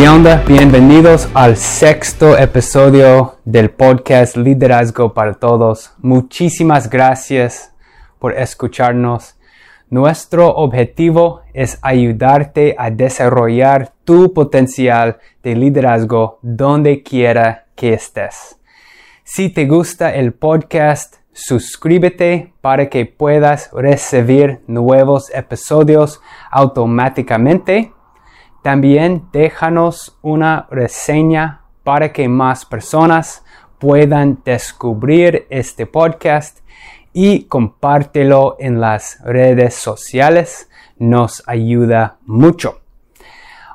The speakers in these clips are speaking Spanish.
¿Qué? Bienvenidos al sexto episodio del podcast Liderazgo para Todos. Muchísimas gracias por escucharnos. Nuestro objetivo es ayudarte a desarrollar tu potencial de liderazgo donde quiera que estés. Si te gusta el podcast, suscríbete para que puedas recibir nuevos episodios automáticamente también déjanos una reseña para que más personas puedan descubrir este podcast y compártelo en las redes sociales. Nos ayuda mucho.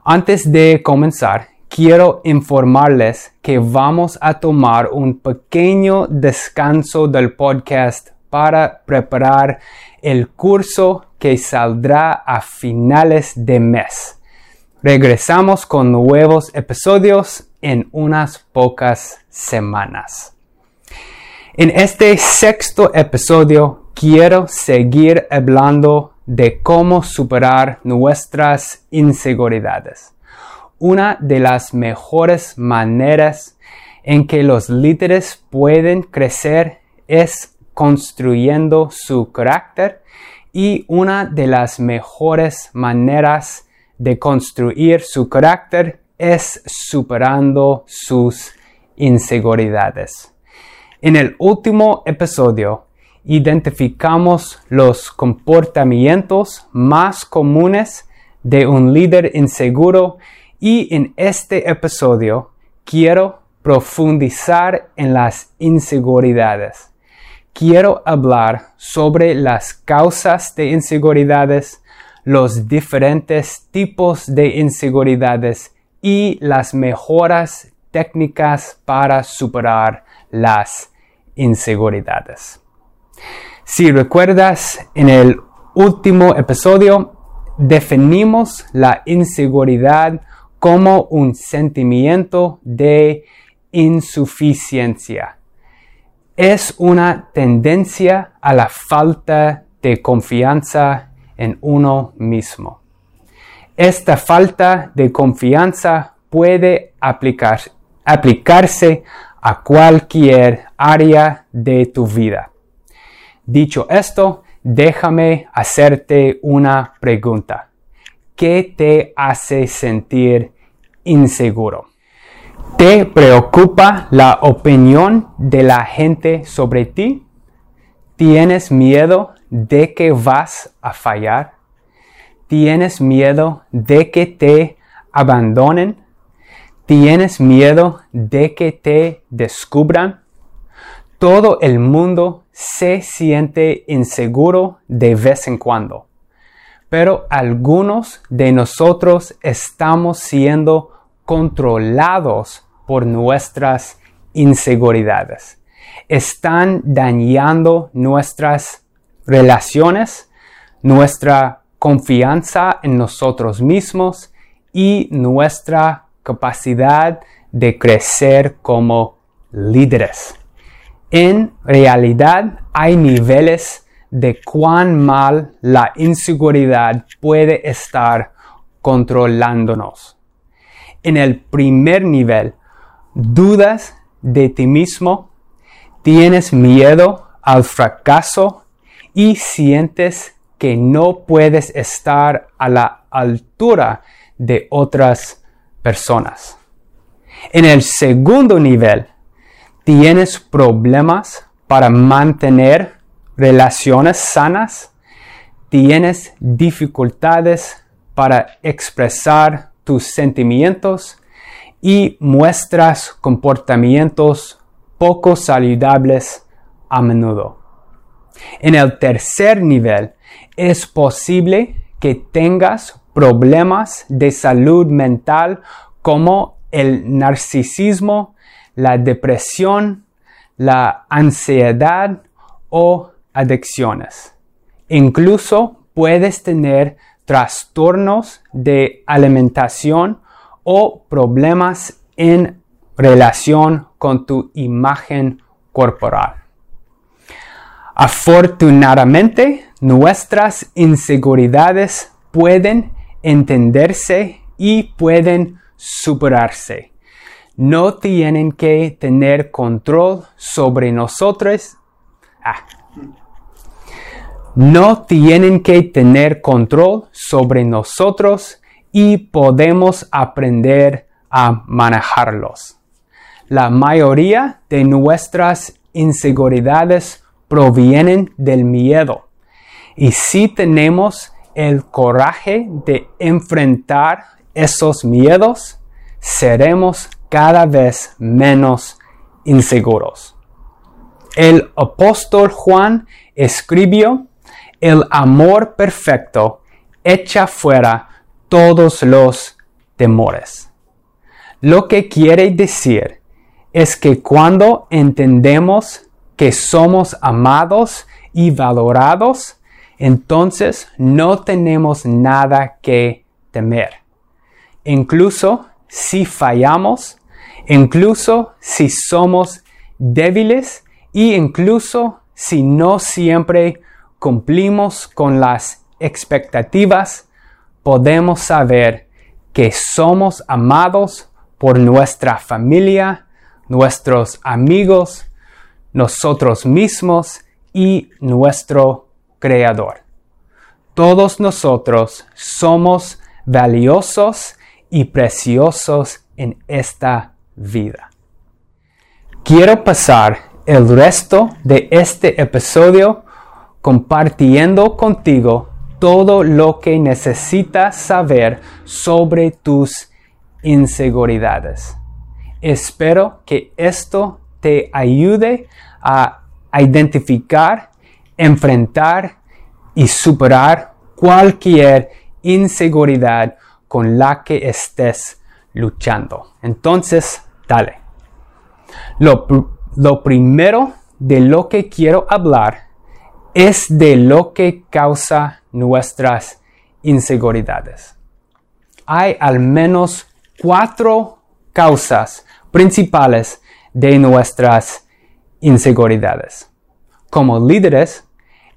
Antes de comenzar, quiero informarles que vamos a tomar un pequeño descanso del podcast para preparar el curso que saldrá a finales de mes. Regresamos con nuevos episodios en unas pocas semanas. En este sexto episodio quiero seguir hablando de cómo superar nuestras inseguridades. Una de las mejores maneras en que los líderes pueden crecer es construyendo su carácter y una de las mejores maneras de construir su carácter es superando sus inseguridades. En el último episodio identificamos los comportamientos más comunes de un líder inseguro y en este episodio quiero profundizar en las inseguridades. Quiero hablar sobre las causas de inseguridades, los diferentes tipos de inseguridades y las mejoras técnicas para superar las inseguridades. Si recuerdas, en el último episodio definimos la inseguridad como un sentimiento de insuficiencia. Es una tendencia a la falta de confianza en uno mismo. Esta falta de confianza puede aplicarse a cualquier área de tu vida. Dicho esto, déjame hacerte una pregunta. ¿Qué te hace sentir inseguro? ¿Te preocupa la opinión de la gente sobre ti? ¿Tienes miedo de que vas a fallar? ¿Tienes miedo de que te abandonen? ¿Tienes miedo de que te descubran? Todo el mundo se siente inseguro de vez en cuando, pero algunos de nosotros estamos siendo controlados por nuestras inseguridades. Están dañando nuestras relaciones, nuestra confianza en nosotros mismos y nuestra capacidad de crecer como líderes. En realidad hay niveles de cuán mal la inseguridad puede estar controlándonos. En el primer nivel, dudas de ti mismo, tienes miedo al fracaso y sientes que no puedes estar a la altura de otras personas. En el segundo nivel, tienes problemas para mantener relaciones sanas, tienes dificultades para expresar tus sentimientos y muestras comportamientos poco saludables a menudo. En el tercer nivel, es posible que tengas problemas de salud mental como el narcisismo, la depresión, la ansiedad o adicciones. Incluso puedes tener trastornos de alimentación o problemas en relación con tu imagen corporal. Afortunadamente, nuestras inseguridades pueden entenderse y pueden superarse. No tienen que tener control sobre nosotros. Ah. No tienen que tener control sobre nosotros y podemos aprender a manejarlos. La mayoría de nuestras inseguridades provienen del miedo. Y si tenemos el coraje de enfrentar esos miedos, seremos cada vez menos inseguros. El apóstol Juan escribió, el amor perfecto echa fuera todos los temores. Lo que quiere decir es que cuando entendemos que somos amados y valorados, entonces no tenemos nada que temer. Incluso si fallamos, incluso si somos débiles e incluso si no siempre cumplimos con las expectativas, podemos saber que somos amados por nuestra familia, nuestros amigos, nosotros mismos y nuestro Creador. Todos nosotros somos valiosos y preciosos en esta vida. Quiero pasar el resto de este episodio compartiendo contigo todo lo que necesitas saber sobre tus inseguridades. Espero que esto te ayude a identificar, enfrentar y superar cualquier inseguridad con la que estés luchando. Entonces, dale. Lo, lo, primero de lo que quiero hablar es de lo que causa nuestras inseguridades. Hay al menos cuatro causas principales de nuestras inseguridades. Como líderes,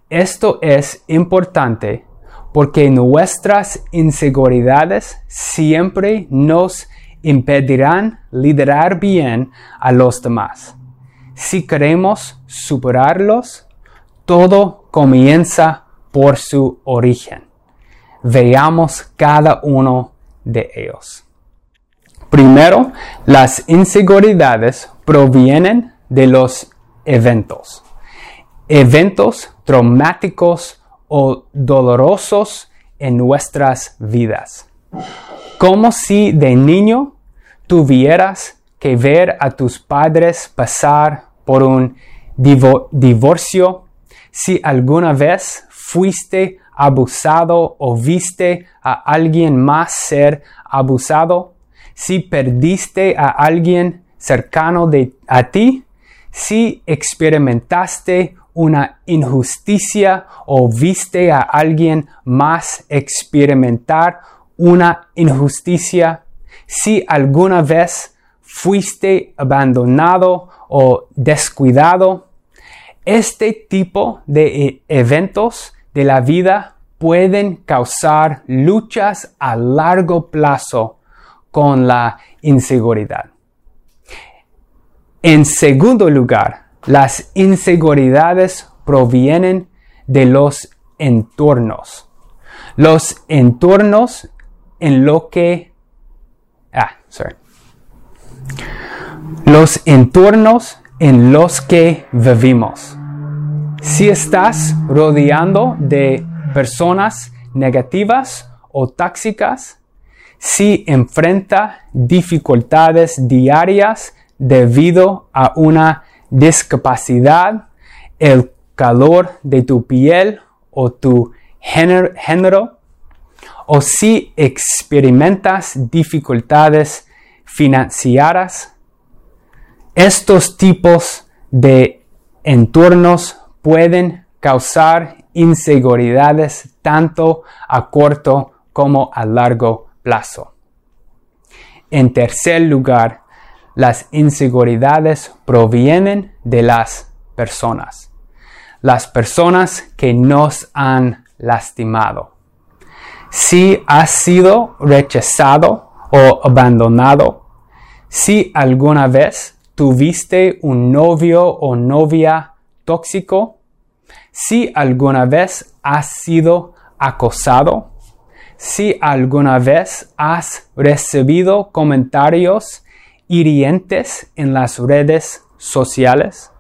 esto es importante porque nuestras inseguridades siempre nos impedirán liderar bien a los demás. Si queremos superarlos, todo comienza por su origen. Veamos cada uno de ellos. Primero, las inseguridades provienen de los eventos. Eventos traumáticos o dolorosos en nuestras vidas. Como si de niño tuvieras que ver a tus padres pasar por un divorcio, si alguna vez fuiste abusado o viste a alguien más ser abusado, si perdiste a alguien cercano de, a ti, si experimentaste una injusticia o viste a alguien más experimentar una injusticia, si alguna vez fuiste abandonado o descuidado, este tipo de e-, eventos de la vida pueden causar luchas a largo plazo con la inseguridad. En segundo lugar, las inseguridades provienen de los entornos. Los entornos en lo que... Ah, sorry. Los entornos en los que vivimos. Si estás rodeando de personas negativas o tóxicas, si enfrenta dificultades diarias debido a una discapacidad, el calor de tu piel o tu género, o si experimentas dificultades financieras, estos tipos de entornos pueden causar inseguridades tanto a corto como a largo plazo. En tercer lugar, las inseguridades provienen de las personas. Las personas que nos han lastimado. Si has sido rechazado o abandonado, si alguna vez tuviste un novio o novia tóxico, si alguna vez has sido acosado, si alguna vez has recibido comentarios hirientes en las redes sociales,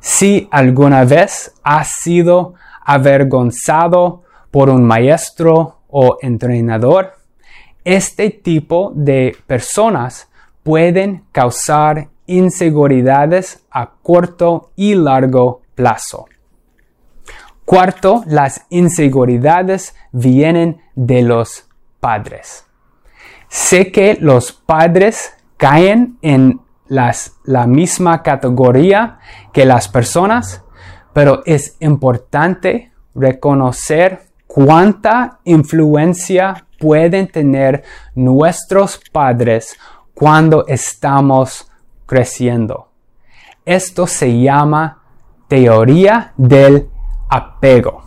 si alguna vez has sido avergonzado por un maestro o entrenador, este tipo de personas pueden causar inseguridades a corto y largo plazo. Cuarto, las inseguridades vienen de los padres. Sé que los padres caen en la misma categoría que las personas, pero es importante reconocer cuánta influencia pueden tener nuestros padres cuando estamos creciendo. Esto se llama teoría del apego.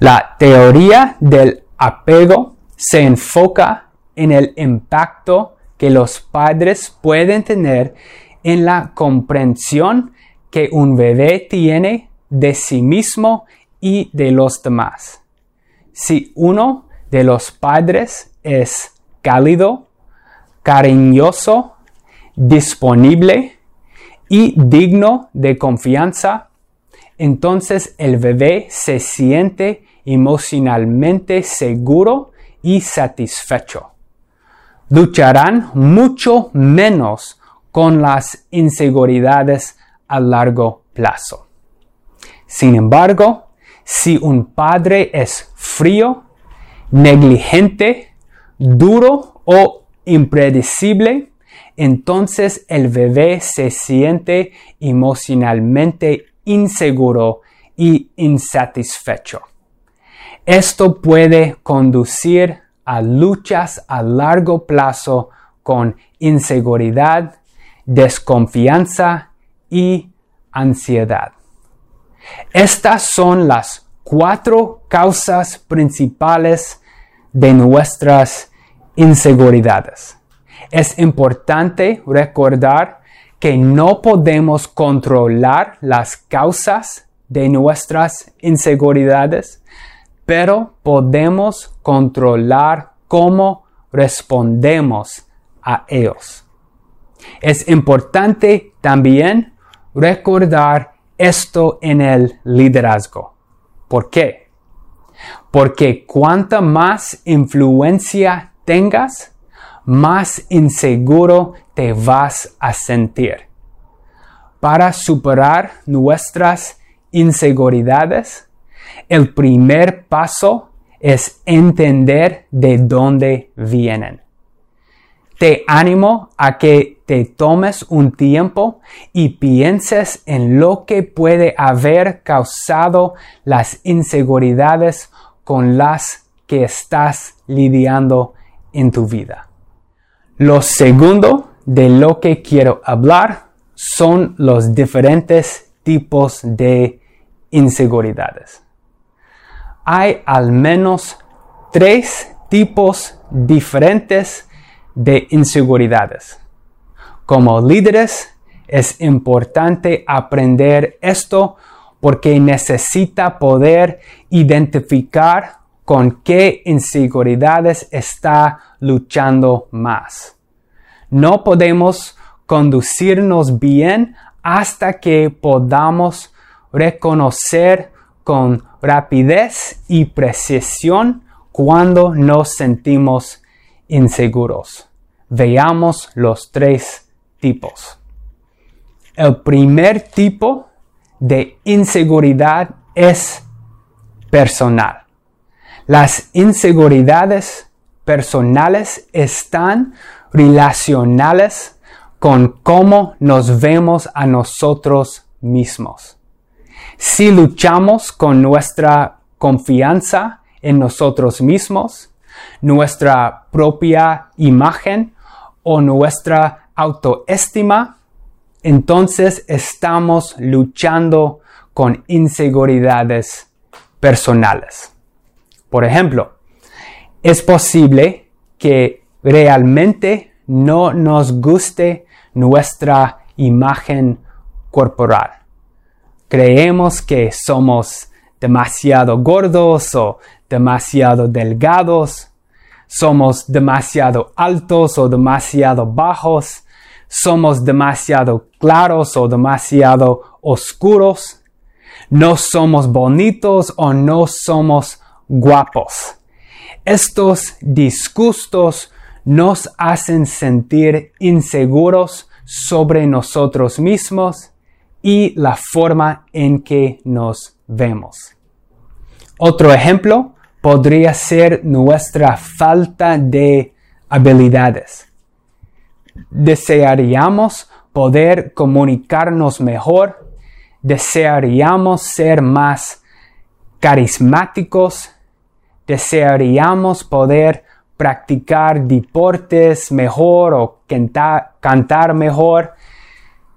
La teoría del apego se enfoca en el impacto que los padres pueden tener en la comprensión que un bebé tiene de sí mismo y de los demás. Si uno de los padres es cálido, cariñoso, disponible y digno de confianza, entonces el bebé se siente emocionalmente seguro y satisfecho. Lucharán mucho menos con las inseguridades a largo plazo. Sin embargo, si un padre es frío, negligente, duro o impredecible, entonces el bebé se siente emocionalmente inseguro y insatisfecho. Esto puede conducir a luchas a largo plazo con inseguridad, desconfianza y ansiedad. Estas son las cuatro causas principales de nuestras inseguridades. Es importante recordar que no podemos controlar las causas de nuestras inseguridades, pero podemos controlar cómo respondemos a ellos. Es importante también recordar esto en el liderazgo. ¿Por qué? Porque cuanta más influencia tengas, más inseguro te vas a sentir. Para superar nuestras inseguridades, el primer paso es entender de dónde vienen. Te animo a que te tomes un tiempo y pienses en lo que puede haber causado las inseguridades con las que estás lidiando en tu vida. Lo segundo de lo que quiero hablar son los diferentes tipos de inseguridades. Hay al menos tres tipos diferentes de inseguridades. Como líderes es importante aprender esto porque necesita poder identificar con qué inseguridades está luchando más. No podemos conducirnos bien hasta que podamos reconocer con rapidez y precisión cuando nos sentimos inseguros. Veamos los tres tipos. El primer tipo de inseguridad es personal. Las inseguridades personales están relacionales con cómo nos vemos a nosotros mismos. Si luchamos con nuestra confianza en nosotros mismos, nuestra propia imagen o nuestra autoestima, entonces estamos luchando con inseguridades personales. Por ejemplo, es posible que realmente no nos guste nuestra imagen corporal. Creemos que somos demasiado gordos o demasiado delgados, somos demasiado altos o demasiado bajos, somos demasiado claros o demasiado oscuros, no somos bonitos o no somos guapos. Estos disgustos nos hacen sentir inseguros sobre nosotros mismos y la forma en que nos vemos. Otro ejemplo podría ser nuestra falta de habilidades. Desearíamos poder comunicarnos mejor, desearíamos ser más carismáticos, desearíamos poder practicar deportes mejor o cantar, mejor,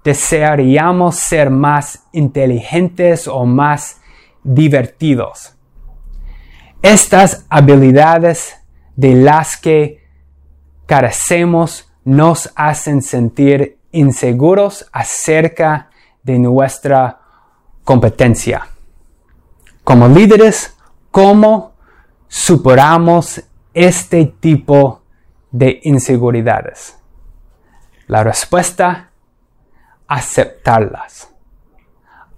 desearíamos ser más inteligentes o más divertidos. Estas habilidades de las que carecemos nos hacen sentir inseguros acerca de nuestra competencia. Como líderes, ¿cómo superamos este tipo de inseguridades? La respuesta, aceptarlas.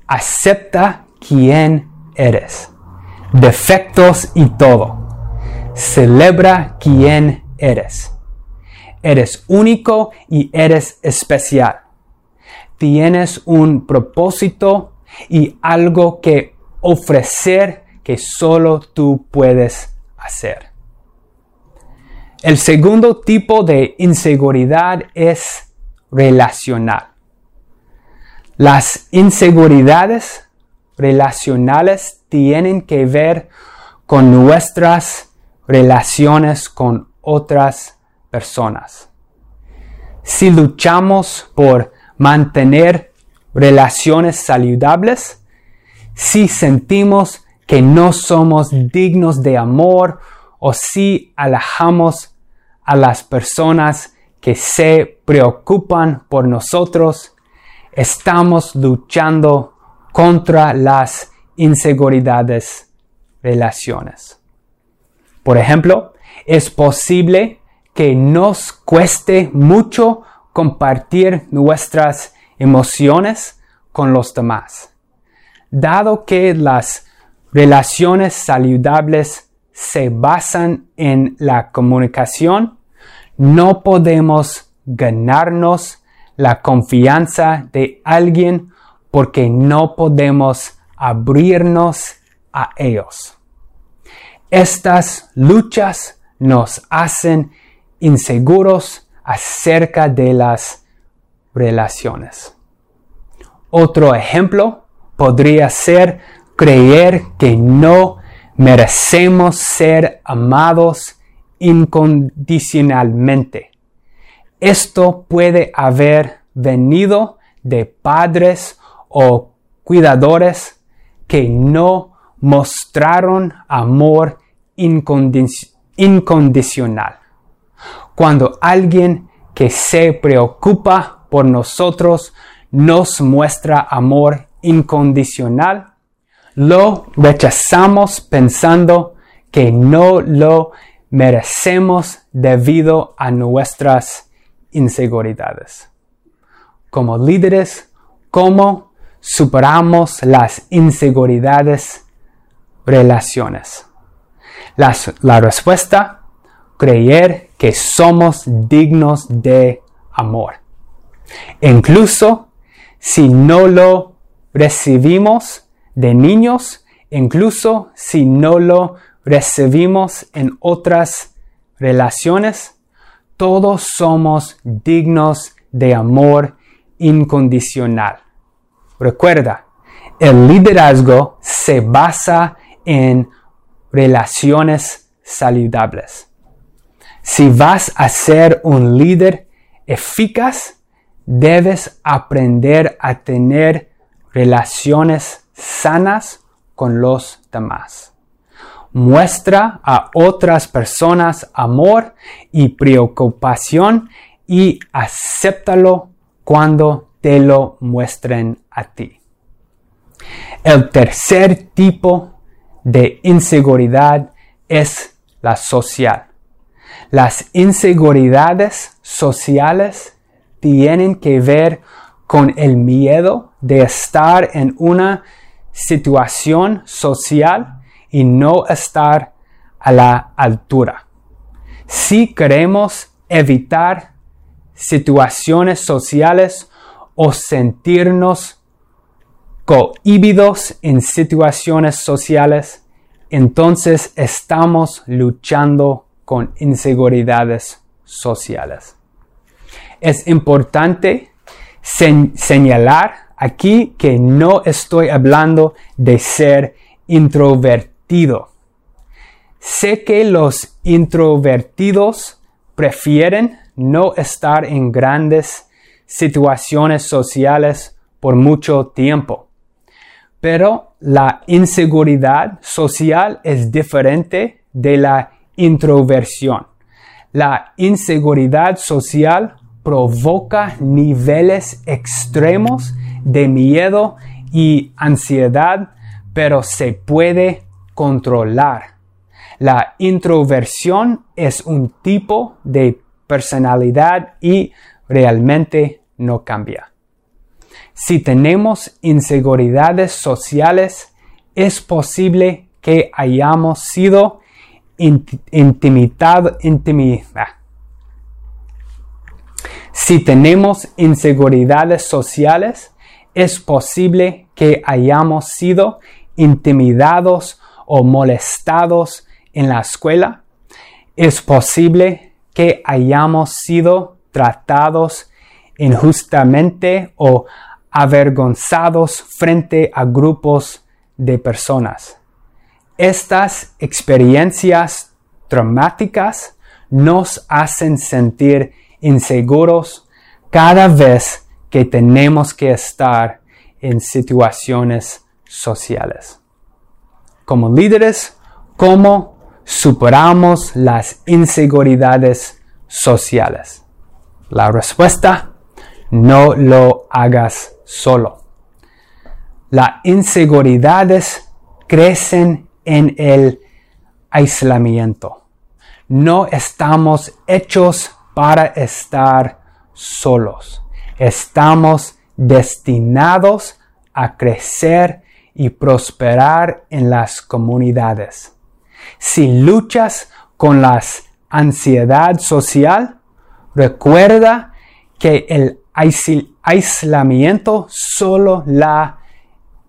Acepta quién eres, defectos y todo. Celebra quién eres. Eres único y eres especial. Tienes un propósito y algo que ofrecer que solo tú puedes hacer. El segundo tipo de inseguridad es relacional. Las inseguridades relacionales tienen que ver con nuestras relaciones con otras personas. Si luchamos por mantener relaciones saludables, si sentimos que no somos dignos de amor o si alejamos a las personas que se preocupan por nosotros, estamos luchando contra las inseguridades relaciones. Por ejemplo, es posible que nos cueste mucho compartir nuestras emociones con los demás. Dado que las relaciones saludables se basan en la comunicación, no podemos ganarnos la confianza de alguien porque no podemos abrirnos a ellos. Estas luchas nos hacen inseguros acerca de las relaciones. Otro ejemplo podría ser creer que no merecemos ser amados incondicionalmente. Esto puede haber venido de padres o cuidadores que no mostraron amor incondicional. Cuando alguien que se preocupa por nosotros nos muestra amor incondicional, lo rechazamos pensando que no lo merecemos debido a nuestras inseguridades. Como líderes, ¿cómo superamos las inseguridades relaciones? la respuesta, creer que somos dignos de amor. Incluso si no lo recibimos de niños, incluso si no lo recibimos en otras relaciones, todos somos dignos de amor incondicional. Recuerda, el liderazgo se basa en relaciones saludables. Si vas a ser un líder eficaz, debes aprender a tener relaciones sanas con los demás. Muestra a otras personas amor y preocupación y acéptalo cuando te lo muestren a ti. El tercer tipo de inseguridad es la social. Las inseguridades sociales tienen que ver con el miedo de estar en una situación social y no estar a la altura. Si queremos evitar situaciones sociales o sentirnos cohibidos en situaciones sociales, entonces estamos luchando con inseguridades sociales. Es importante señalar aquí que no estoy hablando de ser introvertido. Sé que los introvertidos prefieren no estar en grandes situaciones sociales por mucho tiempo. Pero la inseguridad social es diferente de la introversión. La inseguridad social provoca niveles extremos de miedo y ansiedad, pero se puede controlar. La introversión es un tipo de personalidad y realmente no cambia. Si tenemos inseguridades sociales, es posible que hayamos sido intimidados. Ah. Si tenemos inseguridades sociales, es posible que hayamos sido intimidados o molestados en la escuela. Es posible que hayamos sido tratados injustamente o avergonzados frente a grupos de personas. Estas experiencias traumáticas nos hacen sentir inseguros cada vez que tenemos que estar en situaciones sociales. Como líderes, ¿cómo superamos las inseguridades sociales? La respuesta, no lo hagas solo. Las inseguridades crecen en el aislamiento. No estamos hechos para estar solos. Estamos destinados a crecer y prosperar en las comunidades. Si luchas con la ansiedad social, recuerda que el aislamiento solo la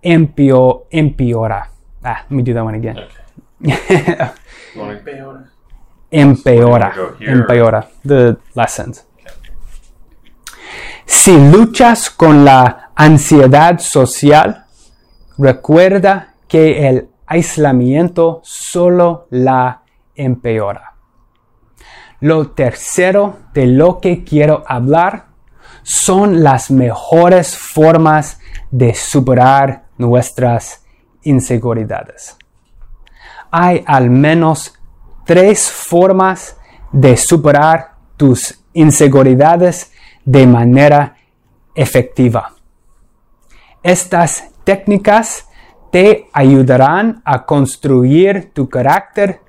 empeora. Ah, let me do that one again. empeora. Empeora. The lessons. Si luchas con la ansiedad social, recuerda que el aislamiento solo la empeora. Lo tercero de lo que quiero hablar son las mejores formas de superar nuestras inseguridades. Hay al menos tres formas de superar tus inseguridades de manera efectiva. Estas técnicas te ayudarán a construir tu carácter,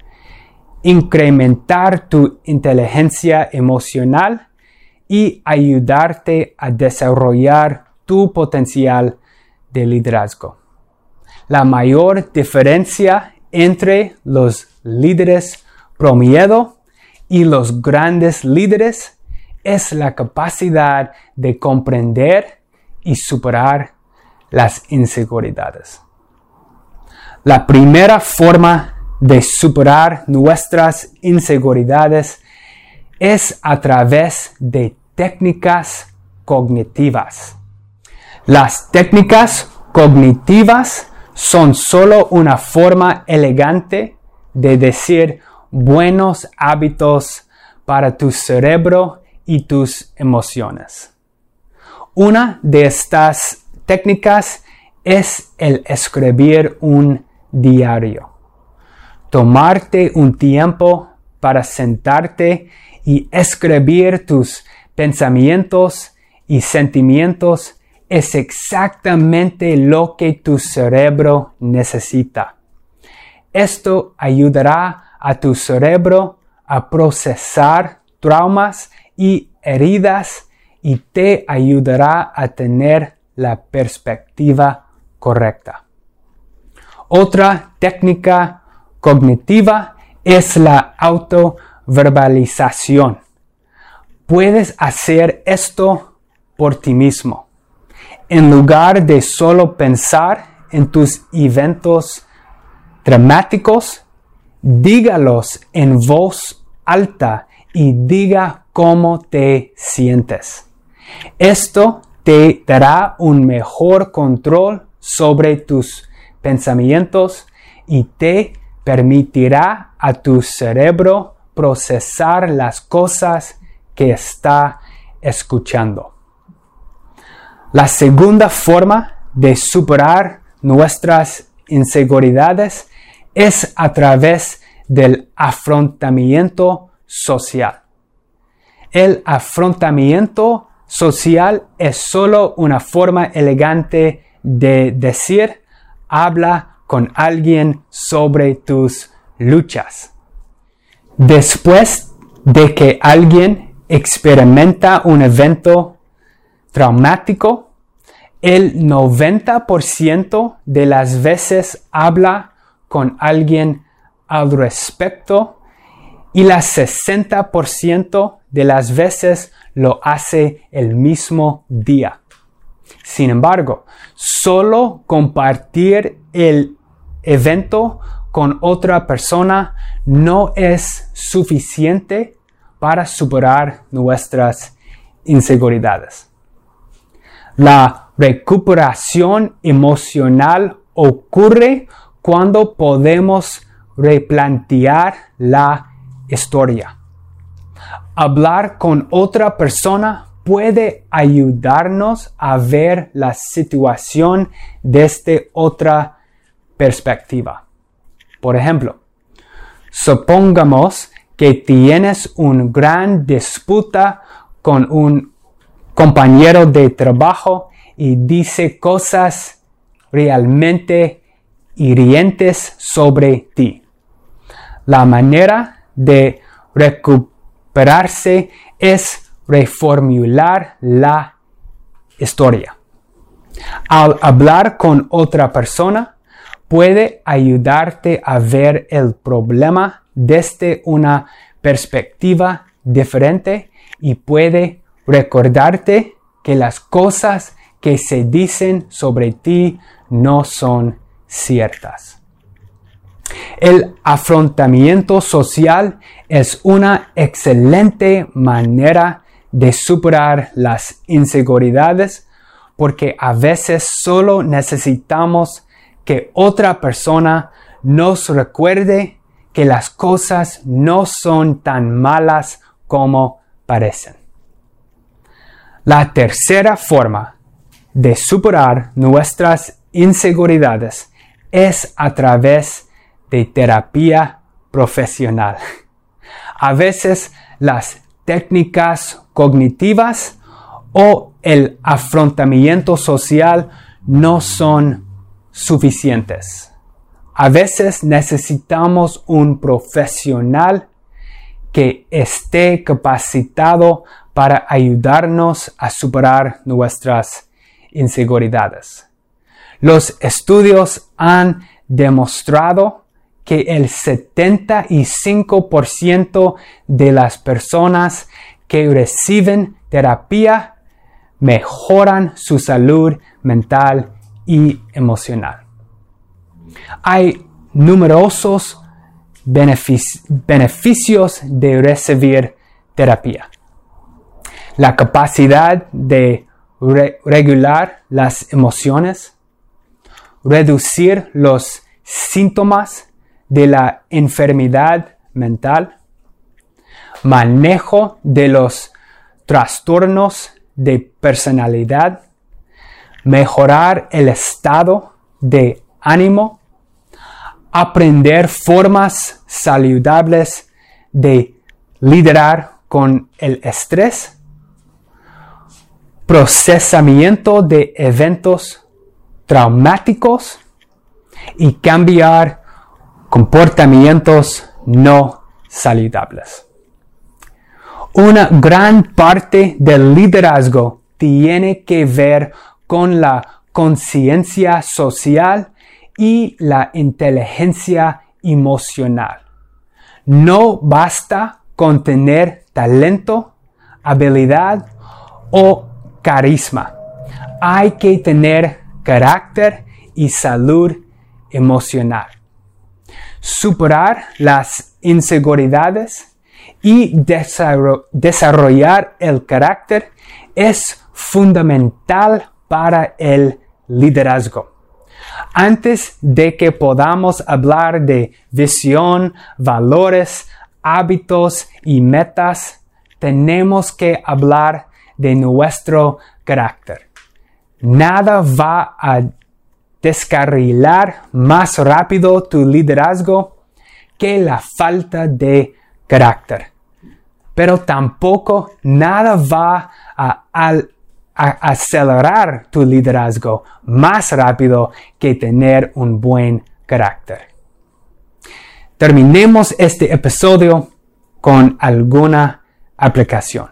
incrementar tu inteligencia emocional y ayudarte a desarrollar tu potencial de liderazgo. La mayor diferencia entre los líderes promiedo y los grandes líderes es la capacidad de comprender y superar las inseguridades. La primera forma de superar nuestras inseguridades es a través de técnicas cognitivas. Las técnicas cognitivas son solo una forma elegante de decir buenos hábitos para tu cerebro y tus emociones. Una de estas técnicas es el escribir un diario. tomarte un tiempo para sentarte y escribir tus pensamientos y sentimientos es exactamente lo que tu cerebro necesita. Esto ayudará a tu cerebro a procesar traumas y heridas y te ayudará a tener la perspectiva correcta. Otra técnica cognitiva es la autoverbalización. Puedes hacer esto por ti mismo. En lugar de solo pensar en tus eventos dramáticos, dígalos en voz alta y diga cómo te sientes. Esto te dará un mejor control sobre tus pensamientos y te permitirá a tu cerebro procesar las cosas que está escuchando. La segunda forma de superar nuestras inseguridades es a través del afrontamiento social. El afrontamiento social es solo una forma elegante de decir habla con alguien sobre tus luchas. Después de que alguien experimenta un evento traumático, el 90% de las veces habla con alguien al respecto y la 60% de las veces lo hace el mismo día. Sin embargo, solo compartir el evento con otra persona no es suficiente para superar nuestras inseguridades. La recuperación emocional ocurre cuando podemos replantear la historia. Hablar con otra persona puede ayudarnos a ver la situación desde otra perspectiva. Por ejemplo, supongamos que tienes una gran disputa con un compañero de trabajo y dice cosas realmente hirientes sobre ti. La manera de es reformular la historia. Al hablar con otra persona, puede ayudarte a ver el problema desde una perspectiva diferente y puede recordarte que las cosas que se dicen sobre ti no son ciertas. El afrontamiento social es una excelente manera de superar las inseguridades porque a veces solo necesitamos que otra persona nos recuerde que las cosas no son tan malas como parecen. La tercera forma de superar nuestras inseguridades es a través de terapia profesional. A veces las técnicas cognitivas o el afrontamiento social no son suficientes. A veces necesitamos un profesional que esté capacitado para ayudarnos a superar nuestras inseguridades. Los estudios han demostrado que el 75% de las personas que reciben terapia mejoran su salud mental y emocional. Hay numerosos beneficios de recibir terapia. La capacidad de regular las emociones, reducir los síntomas de la enfermedad mental, manejo de los trastornos de personalidad, mejorar el estado de ánimo, aprender formas saludables de liderar con el estrés, procesamiento de eventos traumáticos y cambiar comportamientos no saludables. Una gran parte del liderazgo tiene que ver con la conciencia social y la inteligencia emocional. No basta con tener talento, habilidad o carisma. Hay que tener carácter y salud emocional. Superar las inseguridades y desarrollar el carácter es fundamental para el liderazgo. Antes de que podamos hablar de visión, valores, hábitos y metas, tenemos que hablar de nuestro carácter. Nada va a descarrilar más rápido tu liderazgo que la falta de carácter. Pero tampoco nada va a, acelerar tu liderazgo más rápido que tener un buen carácter. Terminemos este episodio con alguna aplicación.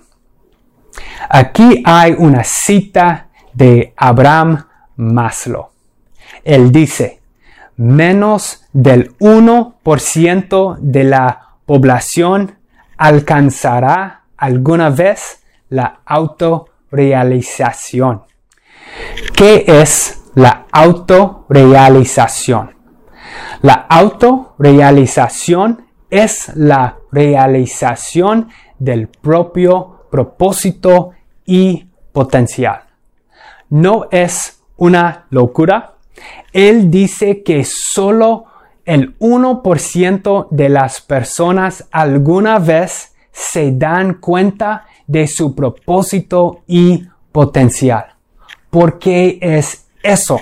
Aquí hay una cita de Abraham Maslow. Él dice, menos del 1% de la población alcanzará alguna vez la autorrealización. ¿Qué es la autorrealización? La autorrealización es la realización del propio propósito y potencial. No es una locura. Él dice que solo el 1% de las personas alguna vez se dan cuenta de su propósito y potencial. ¿Por qué es eso?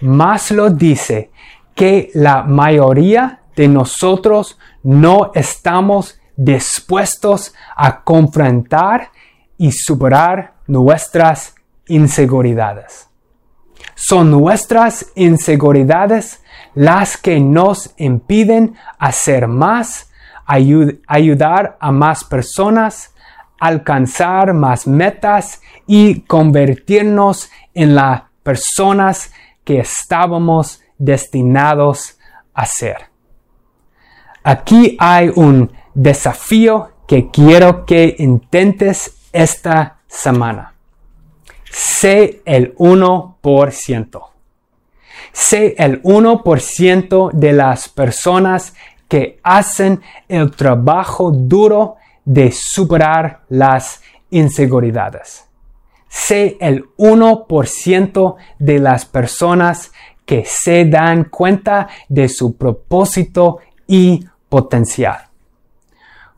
Maslow dice que la mayoría de nosotros no estamos dispuestos a confrontar y superar nuestras inseguridades. Son nuestras inseguridades las que nos impiden hacer más, ayudar a más personas, alcanzar más metas y convertirnos en las personas que estábamos destinados a ser. Aquí hay un desafío que quiero que intentes esta semana. Sé el 1%. Sé el 1% de las personas que hacen el trabajo duro de superar las inseguridades. Sé el 1% de las personas que se dan cuenta de su propósito y potencial.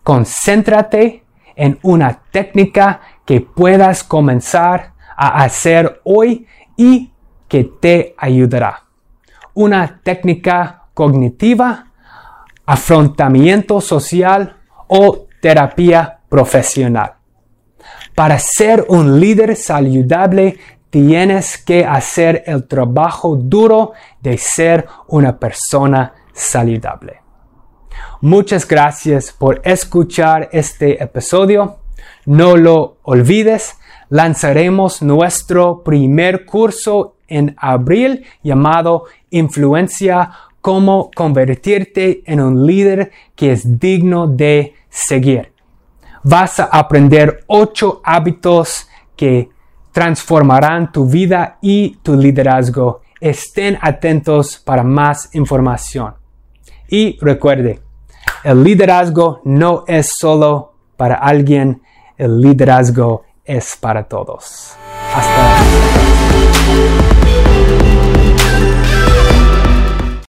Concéntrate en una técnica que puedas comenzar a hacer hoy y que te ayudará. Una técnica cognitiva, afrontamiento social o terapia profesional. Para ser un líder saludable tienes que hacer el trabajo duro de ser una persona saludable. Muchas gracias por escuchar este episodio. No lo olvides, lanzaremos nuestro primer curso en abril llamado Influencia, cómo convertirte en un líder que es digno de seguir. Vas a aprender ocho hábitos que transformarán tu vida y tu liderazgo. Estén atentos para más información. Y recuerde, el liderazgo no es solo para alguien, el liderazgo es para todos. Hasta